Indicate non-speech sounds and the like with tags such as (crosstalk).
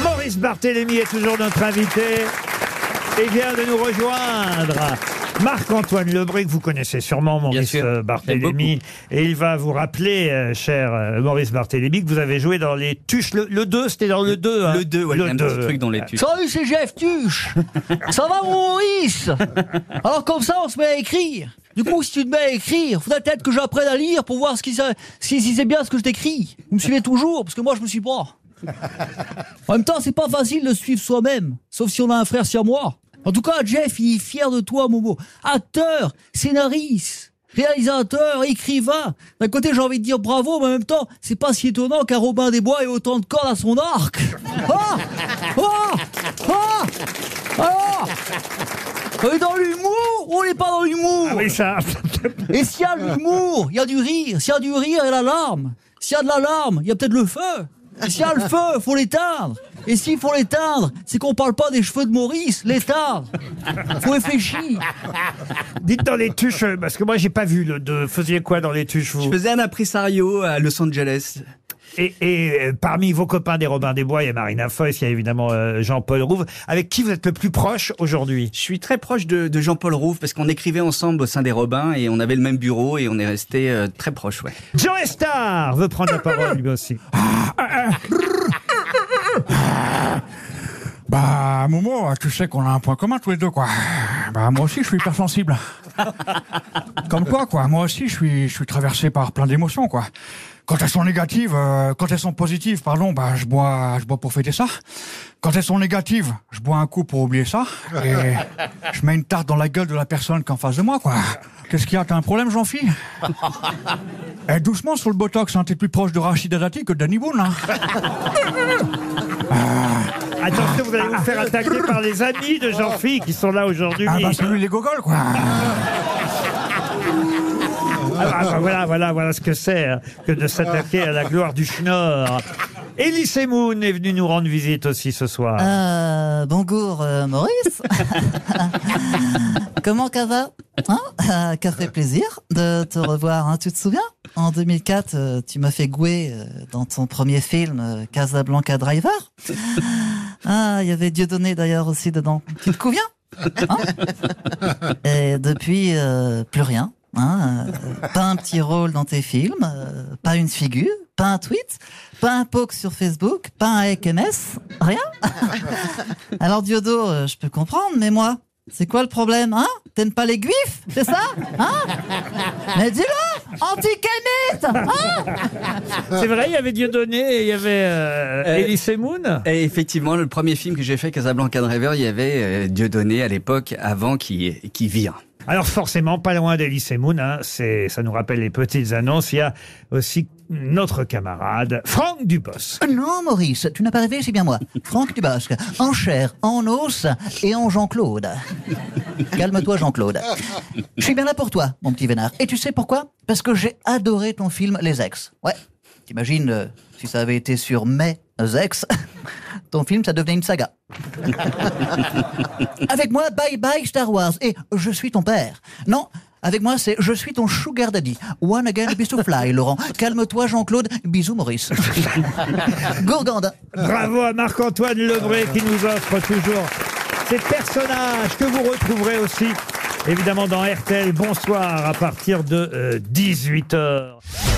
Maurice Barthélémy est toujours notre invité et vient de nous rejoindre. Marc-Antoine Lebré, que vous connaissez sûrement, Maurice sûr. euh, Barthélémy, et il va vous rappeler, euh, cher euh, Maurice Barthélémy, que vous avez joué dans les Tuches. Le, le 2, c'était dans le 2. hein Le 2, ouais, le il y a un petit truc dans les tuches. Salut, c'est Jeff Tuche (laughs) Ça va, Maurice? Alors, comme ça, on se met à écrire. Du coup, si tu te mets à écrire, faudrait peut-être que j'apprenne à lire pour voir ce qui, ça- si, si c'est bien ce que je t'écris. Vous me suivez toujours, parce que moi, je me suis pas. En même temps, c'est pas facile de suivre soi-même, sauf si on a un frère moi. En tout cas, Jeff, il est fier de toi, Momo. Acteur, scénariste, réalisateur, écrivain. D'un côté, j'ai envie de dire bravo, mais en même temps, c'est pas si étonnant qu'un Robin des Bois ait autant de cordes à son arc. Ah Ah Ah Alors Et dans l'humour, on n'est pas dans l'humour Ah oui, ça. et s'il y a l'humour, il y a du rire. S'il y a du rire, il y a la larme. S'il y a de la larme, il y a peut-être le feu. S'il y a le feu, faut l'éteindre. Et s'il faut l'éteindre, c'est qu'on parle pas des cheveux de Maurice, l'éteindre. Faut réfléchir. Dites dans les Tuches, parce que moi, j'ai pas vu le 2. Faisiez quoi dans les Tuches, vous? Je faisais un impresario à Los Angeles. Et, et, euh, parmi vos copains des Robins des Bois, il y a Marina Foïs, il y a évidemment euh, Jean-Paul Rouve. Avec qui vous êtes le plus proche aujourd'hui? Je suis très proche de, de Jean-Paul Rouve parce qu'on écrivait ensemble au sein des Robins et on avait le même bureau et on est resté euh, très proche, ouais. Jean Estar veut prendre la parole lui aussi. (laughs) Bah, Momo, tu sais qu'on a un point commun tous les deux, quoi. Bah, moi aussi, je suis hypersensible. (laughs) Comme quoi, quoi. Moi aussi, je suis, je suis traversé par plein d'émotions, quoi. Quand elles sont négatives, euh, quand elles sont positives, pardon, bah, je bois, je bois pour fêter ça. Quand elles sont négatives, je bois un coup pour oublier ça. Et je mets une tarte dans la gueule de la personne qui est en face de moi, quoi. Qu'est-ce qu'il y a? T'as un problème, Jean-Phi (laughs) Eh, doucement sur le botox, hein. T'es plus proche de Rachida Dati que de Danny Boone, hein. (laughs) Attention, vous allez vous faire attaquer par les amis de Jean-Philippe qui sont là aujourd'hui. Ah, bah, c'est lui les gogoles, quoi. Ah, bah, voilà, voilà, voilà ce que c'est hein, que de s'attaquer à la gloire du Schnorr. Elise Moon est venue nous rendre visite aussi ce soir. Euh, bonjour, euh, Maurice. (laughs) Comment ça va hein? Euh, Ça fait plaisir de te revoir. hein. Tu te souviens? En 2004, euh, tu m'as fait gouer euh, dans ton premier film, euh, Casablanca Driver. Ah, il y avait Dieudonné d'ailleurs aussi dedans. Tu te souviens Hein (laughs) Et depuis, euh, plus rien. Hein, euh, pas un petit rôle dans tes films, euh, pas une figure, pas un tweet, pas un poke sur Facebook, pas un SMS, rien. (laughs) Alors Diodo, euh, je peux comprendre, mais moi, c'est quoi le problème, hein? T'aimes pas les guifs, c'est ça? Hein? Mais dis-le! Anti-Kenneth hein? C'est vrai, il y avait Dieudonné et il y avait euh, Euh, Elise Moon. Et effectivement, le premier film que j'ai fait, Casablanca Driver, il y avait euh, Dieudonné à l'époque, avant qui qui vire. Alors forcément, pas loin d'Elise Moon, hein, c'est, ça nous rappelle les petites annonces. Il y a aussi notre camarade Franck Dubos. Non, Maurice, tu n'as pas rêvé, c'est bien moi. (laughs) Franck Dubosc, en chair, en os et en Jean-Claude. Calme-toi, Jean-Claude. Je suis bien là pour toi, mon petit vénard. Et tu sais pourquoi? Parce que j'ai adoré ton film Les Ex. Ouais. T'imagines, euh, si ça avait été sur mes ex, (laughs) ton film, ça devenait une saga. (laughs) Avec moi, bye bye Star Wars et je suis ton père. Non, avec moi, c'est je suis ton sugar daddy. One again, bisous fly, Laurent. (laughs) Calme-toi, Jean-Claude. Bisous, Maurice. (laughs) Gourgande. Bravo à Marc-Antoine Lebré qui nous offre toujours ces personnages que vous retrouverez aussi évidemment dans RTL Bonsoir à partir de 18h.